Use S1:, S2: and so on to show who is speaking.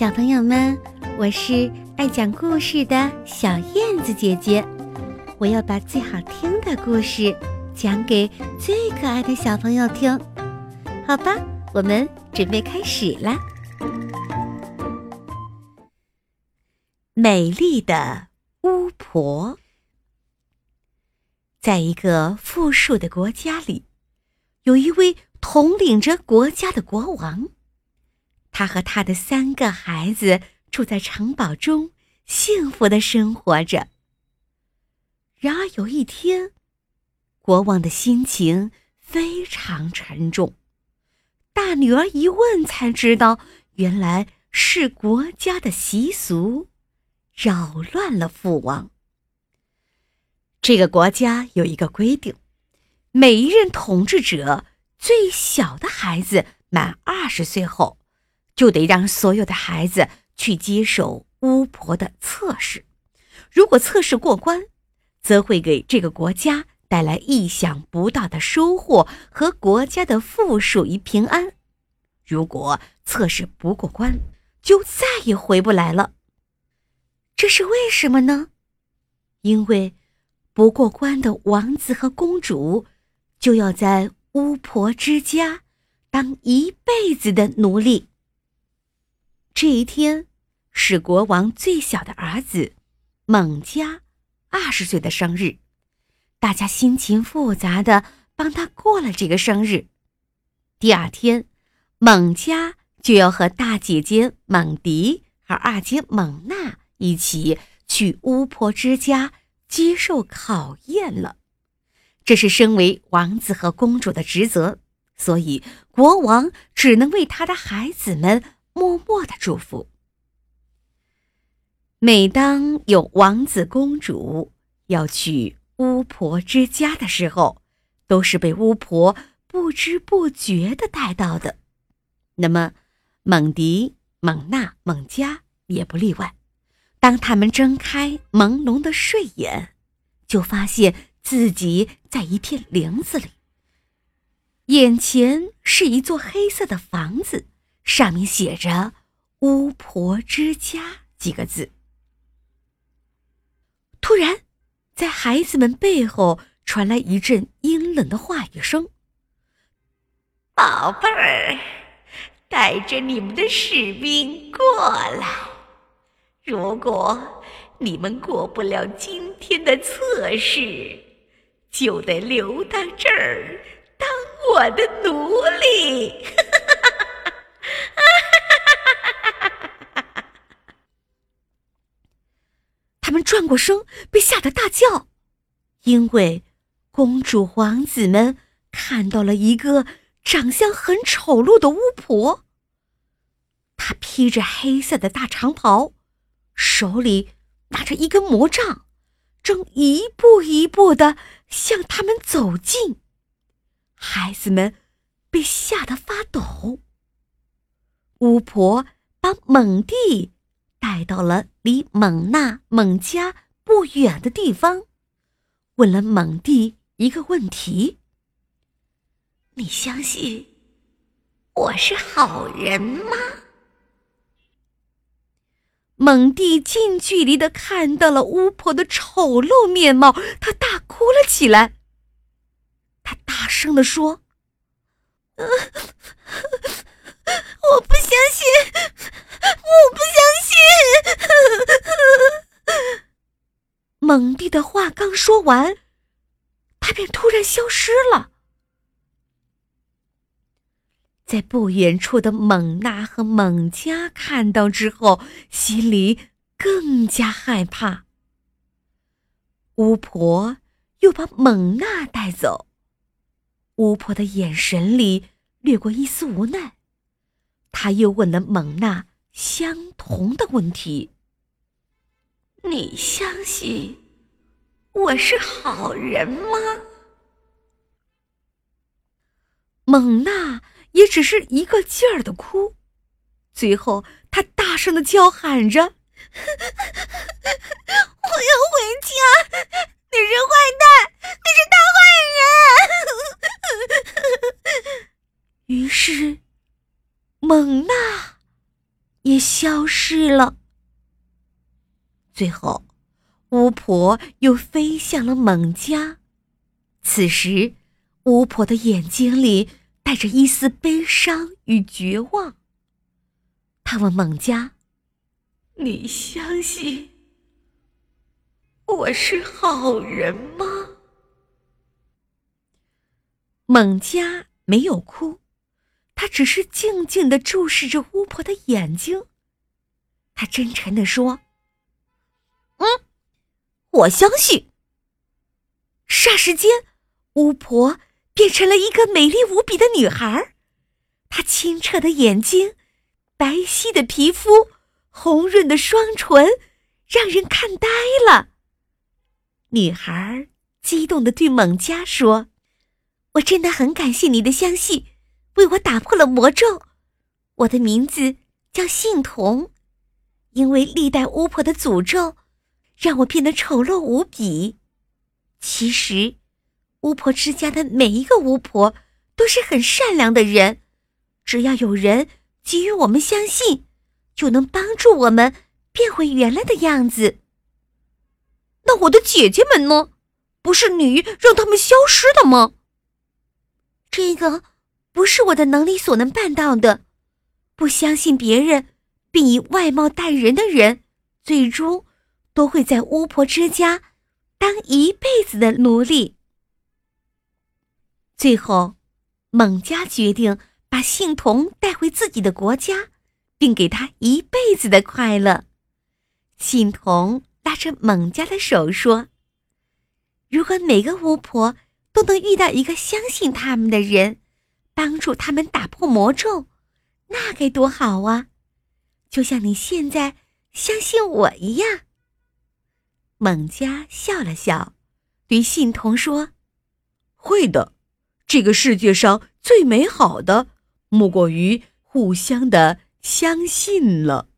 S1: 小朋友们，我是爱讲故事的小燕子姐姐，我要把最好听的故事讲给最可爱的小朋友听，好吧？我们准备开始啦！美丽的巫婆，在一个富庶的国家里，有一位统领着国家的国王。他和他的三个孩子住在城堡中，幸福的生活着。然而有一天，国王的心情非常沉重。大女儿一问才知道，原来是国家的习俗扰乱了父王。这个国家有一个规定：每一任统治者最小的孩子满二十岁后。就得让所有的孩子去接受巫婆的测试，如果测试过关，则会给这个国家带来意想不到的收获和国家的富庶与平安；如果测试不过关，就再也回不来了。这是为什么呢？因为不过关的王子和公主就要在巫婆之家当一辈子的奴隶。这一天是国王最小的儿子蒙加二十岁的生日，大家心情复杂的帮他过了这个生日。第二天，蒙加就要和大姐姐蒙迪和二姐蒙娜一起去巫婆之家接受考验了。这是身为王子和公主的职责，所以国王只能为他的孩子们。默默的祝福。每当有王子公主要去巫婆之家的时候，都是被巫婆不知不觉的带到的。那么，蒙迪、蒙娜、蒙加也不例外。当他们睁开朦胧的睡眼，就发现自己在一片林子里，眼前是一座黑色的房子。上面写着“巫婆之家”几个字。突然，在孩子们背后传来一阵阴冷的话语声：“
S2: 宝贝儿，带着你们的士兵过来。如果你们过不了今天的测试，就得留到这儿当我的奴隶。”
S1: 他们转过身，被吓得大叫，因为公主、王子们看到了一个长相很丑陋的巫婆。她披着黑色的大长袍，手里拿着一根魔杖，正一步一步的向他们走近。孩子们被吓得发抖。巫婆把猛地。带到了离蒙娜、蒙家不远的地方，问了蒙蒂一个问题：“
S2: 你相信我是好人吗？”
S1: 蒙蒂近距离的看到了巫婆的丑陋面貌，他大哭了起来。他大声的说：“我不相信，我不相信。” 蒙蒂的话刚说完，他便突然消失了。在不远处的蒙娜和蒙加看到之后，心里更加害怕。巫婆又把蒙娜带走，巫婆的眼神里掠过一丝无奈。他又问了蒙娜相同的问题。
S2: 你相信我是好人吗？
S1: 蒙娜也只是一个劲儿的哭，最后她大声的叫喊着：“ 我要回家！你是坏蛋，你是大坏人！” 于是，蒙娜也消失了。最后，巫婆又飞向了蒙家。此时，巫婆的眼睛里带着一丝悲伤与绝望。她问蒙家：“
S2: 你相信我是好人吗？”
S1: 蒙家没有哭，他只是静静的注视着巫婆的眼睛。他真诚的说。嗯，我相信。霎时间，巫婆变成了一个美丽无比的女孩。她清澈的眼睛，白皙的皮肤，红润的双唇，让人看呆了。女孩激动的对猛家说：“我真的很感谢你的相信，为我打破了魔咒。我的名字叫信童，因为历代巫婆的诅咒。”让我变得丑陋无比。其实，巫婆之家的每一个巫婆都是很善良的人，只要有人给予我们相信，就能帮助我们变回原来的样子。那我的姐姐们呢？不是你让他们消失的吗？这个不是我的能力所能办到的。不相信别人，并以外貌待人的人，最终。都会在巫婆之家当一辈子的奴隶。最后，猛家决定把信童带回自己的国家，并给他一辈子的快乐。信童拉着猛家的手说：“如果每个巫婆都能遇到一个相信他们的人，帮助他们打破魔咒，那该多好啊！就像你现在相信我一样。”蒙佳笑了笑，对信童说：“会的，这个世界上最美好的，莫过于互相的相信了。”